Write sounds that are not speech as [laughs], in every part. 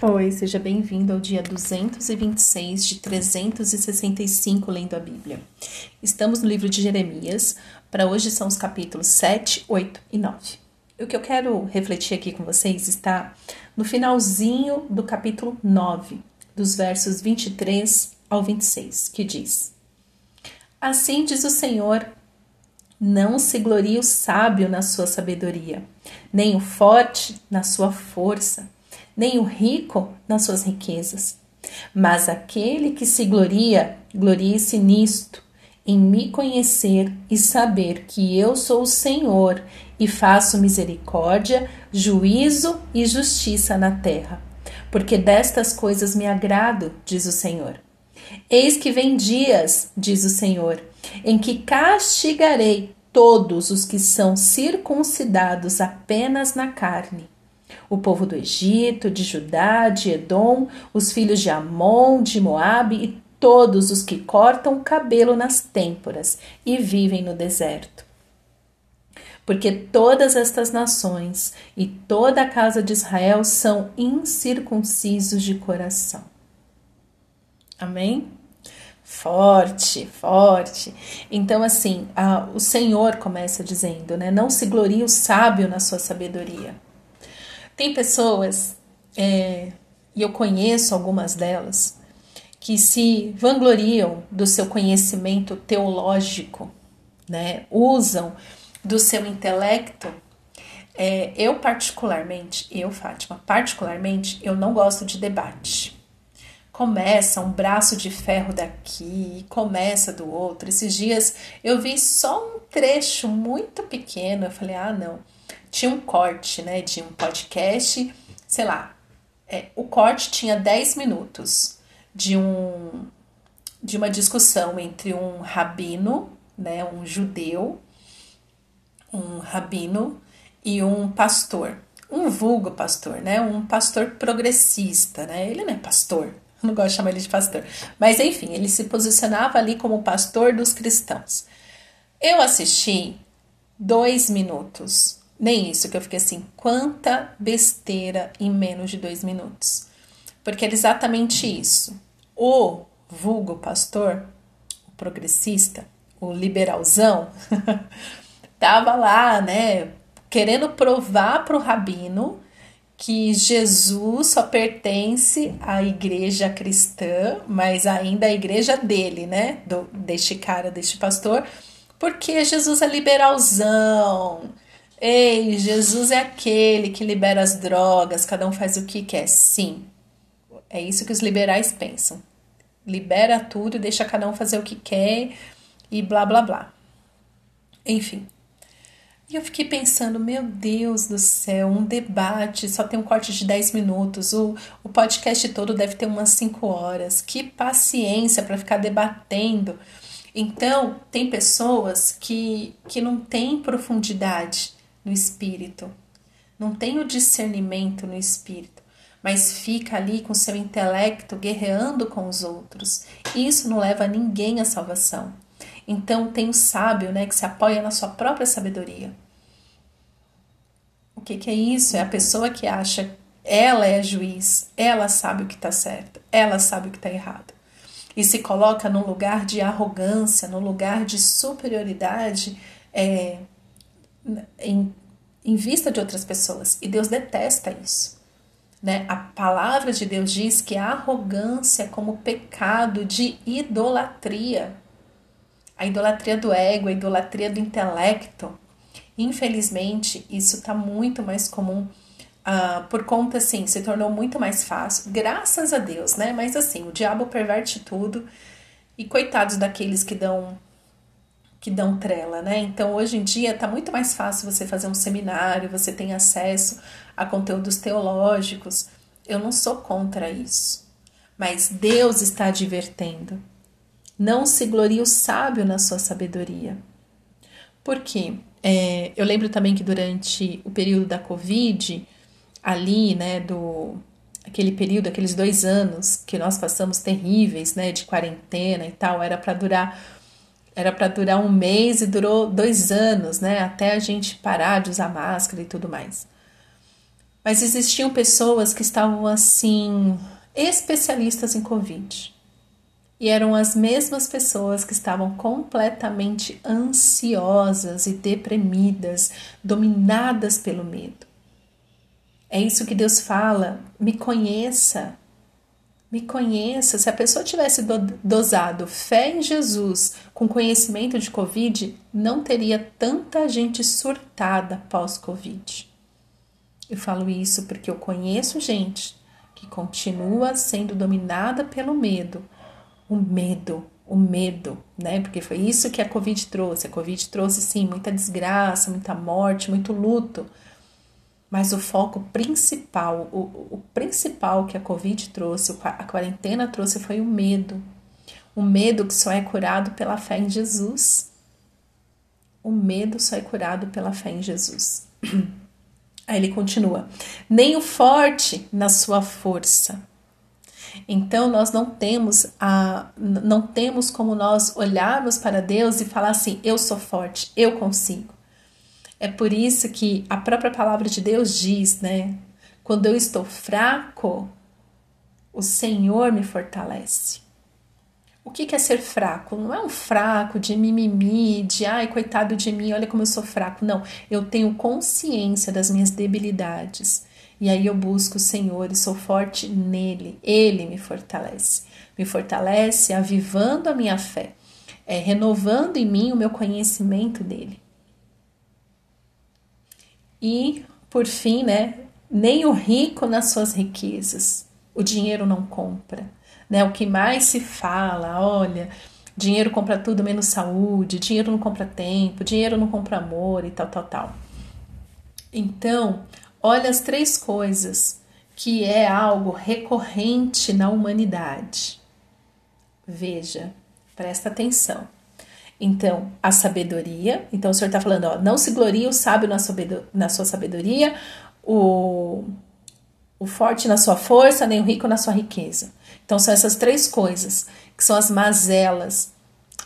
Oi, seja bem-vindo ao dia 226 de 365 lendo a Bíblia. Estamos no livro de Jeremias, para hoje são os capítulos 7, 8 e 9. O que eu quero refletir aqui com vocês está no finalzinho do capítulo 9, dos versos 23 ao 26, que diz: Assim diz o Senhor: Não se glorie o sábio na sua sabedoria, nem o forte na sua força nem o rico nas suas riquezas. Mas aquele que se gloria, glorie-se nisto, em me conhecer e saber que eu sou o Senhor e faço misericórdia, juízo e justiça na terra. Porque destas coisas me agrado, diz o Senhor. Eis que vem dias, diz o Senhor, em que castigarei todos os que são circuncidados apenas na carne o povo do Egito, de Judá, de Edom, os filhos de Amon, de Moabe e todos os que cortam o cabelo nas têmporas e vivem no deserto. Porque todas estas nações e toda a casa de Israel são incircuncisos de coração. Amém? Forte, forte. Então, assim, a, o Senhor começa dizendo, né? Não se glorie o sábio na sua sabedoria tem pessoas, é, e eu conheço algumas delas, que se vangloriam do seu conhecimento teológico, né? usam do seu intelecto. É, eu, particularmente, eu, Fátima, particularmente, eu não gosto de debate. Começa um braço de ferro daqui, começa do outro. Esses dias eu vi só um trecho muito pequeno. Eu falei, ah, não tinha um corte, né, de um podcast, sei lá, é, o corte tinha 10 minutos de um de uma discussão entre um rabino, né, um judeu, um rabino e um pastor, um vulgo pastor, né, um pastor progressista, né, ele não é pastor, [laughs] não gosto de chamar ele de pastor, mas enfim, ele se posicionava ali como pastor dos cristãos. Eu assisti dois minutos nem isso, que eu fiquei assim, quanta besteira em menos de dois minutos. Porque era exatamente isso. O vulgo pastor, o progressista, o liberalzão, [laughs] tava lá, né, querendo provar para o rabino que Jesus só pertence à igreja cristã, mas ainda à igreja dele, né, do, deste cara, deste pastor, porque Jesus é liberalzão, Ei, Jesus é aquele que libera as drogas, cada um faz o que quer. Sim, é isso que os liberais pensam. Libera tudo deixa cada um fazer o que quer e blá blá blá. Enfim. E eu fiquei pensando, meu Deus do céu, um debate, só tem um corte de 10 minutos, o, o podcast todo deve ter umas 5 horas. Que paciência para ficar debatendo. Então, tem pessoas que, que não têm profundidade no espírito, não tem o discernimento no espírito, mas fica ali com seu intelecto guerreando com os outros. Isso não leva ninguém à salvação. Então tem o sábio, né, que se apoia na sua própria sabedoria. O que, que é isso? É a pessoa que acha ela é juiz, ela sabe o que está certo, ela sabe o que está errado. E se coloca num lugar de arrogância, num lugar de superioridade, é, em, em vista de outras pessoas. E Deus detesta isso. Né? A palavra de Deus diz que a arrogância é como pecado de idolatria. A idolatria do ego, a idolatria do intelecto. Infelizmente, isso está muito mais comum uh, por conta, assim, se tornou muito mais fácil, graças a Deus, né? Mas assim, o diabo perverte tudo e coitados daqueles que dão que dão trela, né? Então, hoje em dia está muito mais fácil você fazer um seminário, você tem acesso a conteúdos teológicos. Eu não sou contra isso, mas Deus está advertendo. Não se glorie o sábio na sua sabedoria. Por quê? É, eu lembro também que durante o período da Covid, ali, né, do aquele período, aqueles dois anos que nós passamos terríveis, né, de quarentena e tal, era para durar era para durar um mês e durou dois anos, né? Até a gente parar de usar máscara e tudo mais. Mas existiam pessoas que estavam assim, especialistas em Covid. E eram as mesmas pessoas que estavam completamente ansiosas e deprimidas, dominadas pelo medo. É isso que Deus fala: me conheça, me conheça. Se a pessoa tivesse dosado fé em Jesus com conhecimento de Covid, não teria tanta gente surtada pós-Covid. Eu falo isso porque eu conheço gente que continua sendo dominada pelo medo o medo, o medo, né? Porque foi isso que a Covid trouxe. A Covid trouxe, sim, muita desgraça, muita morte, muito luto. Mas o foco principal, o, o principal que a Covid trouxe, a quarentena trouxe foi o medo. O medo que só é curado pela fé em Jesus. O medo só é curado pela fé em Jesus. Aí ele continua: nem o forte na sua força, então nós não temos a não temos como nós olharmos para Deus e falar assim: eu sou forte, eu consigo. É por isso que a própria palavra de Deus diz, né? Quando eu estou fraco, o Senhor me fortalece. O que é ser fraco? Não é um fraco de mimimi, de ai, coitado de mim, olha como eu sou fraco. Não, eu tenho consciência das minhas debilidades. E aí eu busco o Senhor e sou forte nele. Ele me fortalece. Me fortalece avivando a minha fé, é, renovando em mim o meu conhecimento dele. E, por fim, né, nem o rico nas suas riquezas. O dinheiro não compra. Né? O que mais se fala, olha, dinheiro compra tudo menos saúde, dinheiro não compra tempo, dinheiro não compra amor e tal, tal, tal. Então, Olha as três coisas que é algo recorrente na humanidade. Veja, presta atenção. Então, a sabedoria. Então, o senhor está falando, ó, não se glorie o sábio na, sua sabedoria, o, o forte na sua força, nem o rico na sua riqueza. Então, são essas três coisas que são as mazelas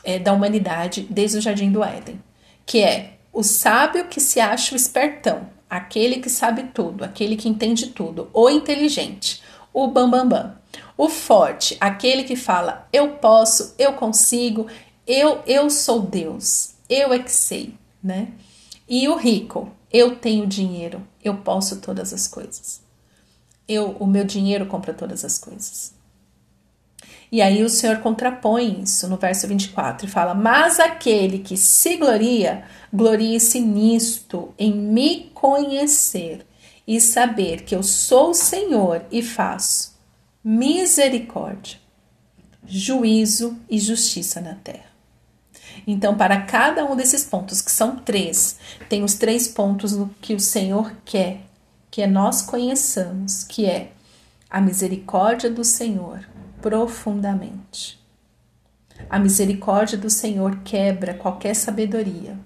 é, da humanidade desde o jardim do Éden, que é o sábio que se acha o espertão, aquele que sabe tudo, aquele que entende tudo, o inteligente, o bambambam. Bam, bam. O forte, aquele que fala eu posso, eu consigo, eu eu sou Deus, eu é que sei, né? E o rico, eu tenho dinheiro, eu posso todas as coisas. Eu, o meu dinheiro compra todas as coisas. E aí o Senhor contrapõe isso no verso 24 e fala: Mas aquele que se gloria, glorie-se nisto, em me conhecer e saber que eu sou o Senhor e faço misericórdia, juízo e justiça na terra. Então, para cada um desses pontos, que são três, tem os três pontos que o Senhor quer que nós conheçamos, que é a misericórdia do Senhor, profundamente. A misericórdia do Senhor quebra qualquer sabedoria.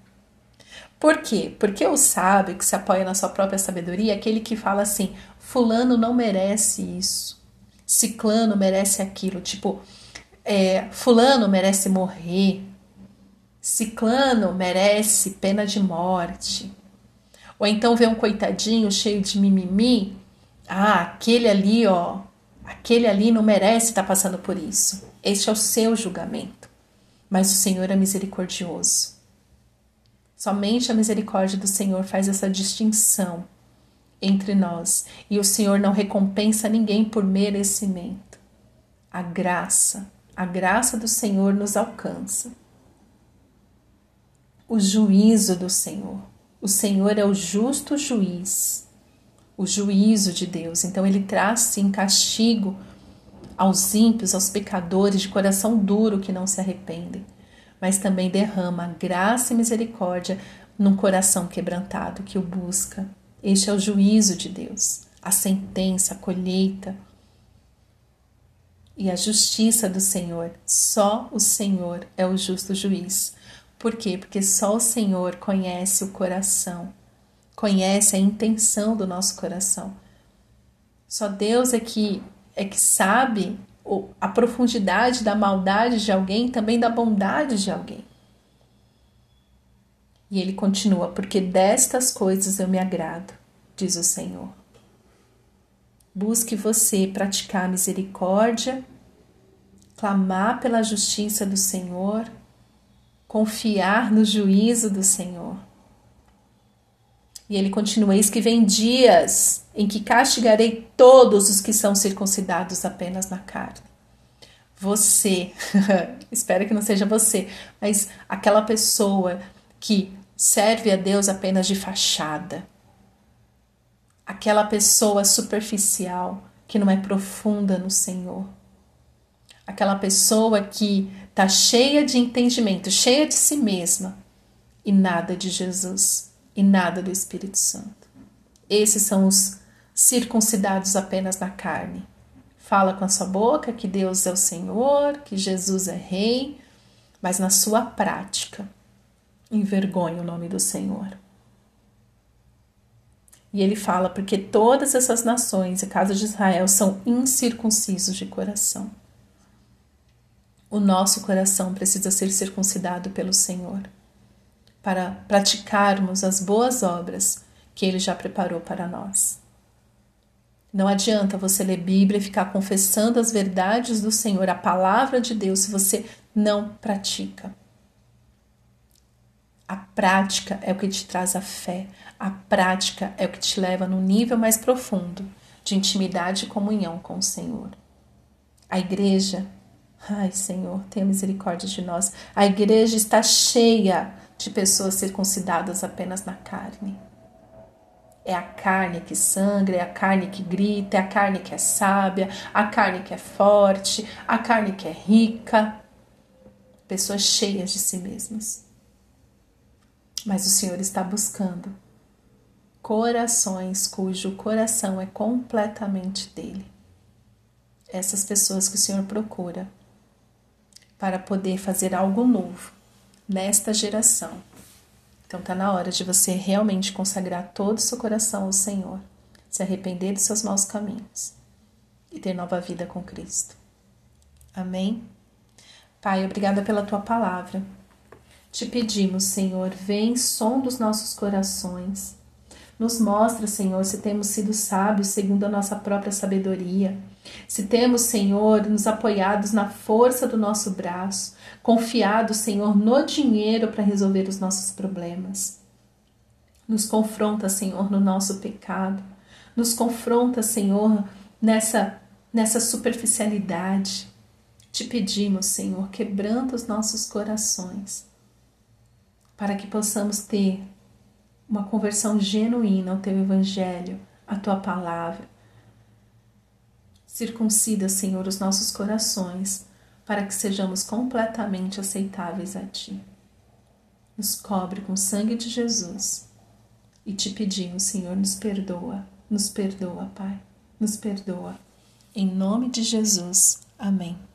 Por quê? Porque o sábio que se apoia na sua própria sabedoria é aquele que fala assim: Fulano não merece isso, Ciclano merece aquilo. Tipo, é, Fulano merece morrer, Ciclano merece pena de morte. Ou então vê um coitadinho cheio de mimimi, ah, aquele ali, ó, Aquele ali não merece estar passando por isso. Este é o seu julgamento. Mas o Senhor é misericordioso. Somente a misericórdia do Senhor faz essa distinção entre nós. E o Senhor não recompensa ninguém por merecimento. A graça, a graça do Senhor nos alcança. O juízo do Senhor. O Senhor é o justo juiz o juízo de Deus. Então ele traz sim castigo aos ímpios, aos pecadores de coração duro que não se arrependem, mas também derrama graça e misericórdia num coração quebrantado que o busca. Este é o juízo de Deus, a sentença, a colheita e a justiça do Senhor. Só o Senhor é o justo juiz. Por quê? Porque só o Senhor conhece o coração conhece a intenção do nosso coração. Só Deus é que é que sabe a profundidade da maldade de alguém, também da bondade de alguém. E ele continua: Porque destas coisas eu me agrado, diz o Senhor. busque você praticar misericórdia, clamar pela justiça do Senhor, confiar no juízo do Senhor. E ele continua: Eis que vem dias em que castigarei todos os que são circuncidados apenas na carne. Você, [laughs] espero que não seja você, mas aquela pessoa que serve a Deus apenas de fachada, aquela pessoa superficial que não é profunda no Senhor, aquela pessoa que está cheia de entendimento, cheia de si mesma e nada de Jesus e nada do Espírito Santo. Esses são os circuncidados apenas na carne. Fala com a sua boca que Deus é o Senhor, que Jesus é Rei, mas na sua prática envergonha o nome do Senhor. E ele fala porque todas essas nações, a casa de Israel, são incircuncisos de coração. O nosso coração precisa ser circuncidado pelo Senhor para praticarmos as boas obras que Ele já preparou para nós. Não adianta você ler Bíblia e ficar confessando as verdades do Senhor, a palavra de Deus, se você não pratica. A prática é o que te traz a fé, a prática é o que te leva no nível mais profundo de intimidade e comunhão com o Senhor. A igreja, ai Senhor, tenha misericórdia de nós, a igreja está cheia de pessoas circuncidadas apenas na carne. É a carne que sangra, é a carne que grita, é a carne que é sábia, a carne que é forte, a carne que é rica. Pessoas cheias de si mesmas. Mas o Senhor está buscando corações cujo coração é completamente dele. Essas pessoas que o Senhor procura para poder fazer algo novo nesta geração. Então está na hora de você realmente consagrar todo o seu coração ao Senhor, se arrepender dos seus maus caminhos e ter nova vida com Cristo. Amém? Pai, obrigada pela tua palavra. Te pedimos, Senhor, vem som dos nossos corações. Nos mostra, Senhor, se temos sido sábios segundo a nossa própria sabedoria se temos, Senhor, nos apoiados na força do nosso braço, confiado, Senhor, no dinheiro para resolver os nossos problemas. Nos confronta, Senhor, no nosso pecado. Nos confronta, Senhor, nessa nessa superficialidade. Te pedimos, Senhor, quebranta os nossos corações, para que possamos ter uma conversão genuína ao teu evangelho, à tua palavra Circuncida, Senhor, os nossos corações, para que sejamos completamente aceitáveis a Ti. Nos cobre com o sangue de Jesus e te pedimos, Senhor, nos perdoa, nos perdoa, Pai, nos perdoa. Em nome de Jesus. Amém.